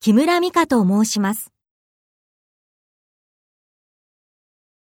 木村美香と申します。